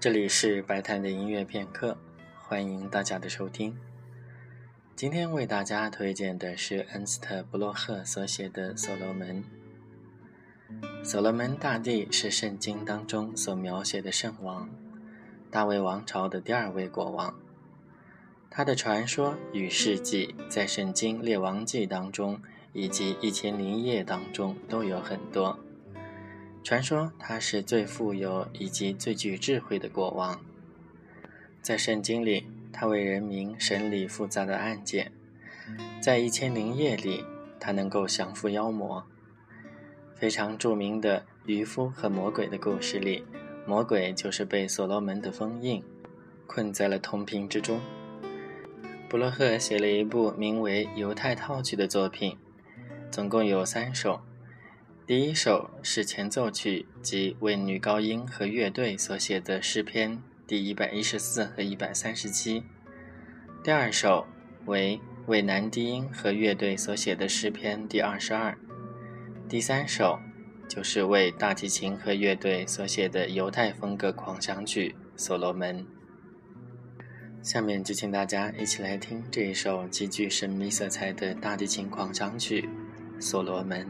这里是白谈的音乐片刻，欢迎大家的收听。今天为大家推荐的是恩斯特·布洛赫所写的《所罗门》。所罗门大帝是圣经当中所描写的圣王，大卫王朝的第二位国王。他的传说与事迹在圣经列王记当中以及一千零一夜当中都有很多。传说他是最富有以及最具智慧的国王。在圣经里，他为人民审理复杂的案件。在一千零夜里，他能够降服妖魔。非常著名的渔夫和魔鬼的故事里，魔鬼就是被所罗门的封印，困在了铜瓶之中。布洛赫写了一部名为《犹太套曲》的作品，总共有三首。第一首是前奏曲，即为女高音和乐队所写的诗篇第一百一十四和一百三十七。第二首为为男低音和乐队所写的诗篇第二十二。第三首就是为大提琴和乐队所写的犹太风格狂想曲《所罗门》。下面就请大家一起来听这一首极具神秘色彩的大提琴狂想曲《所罗门》。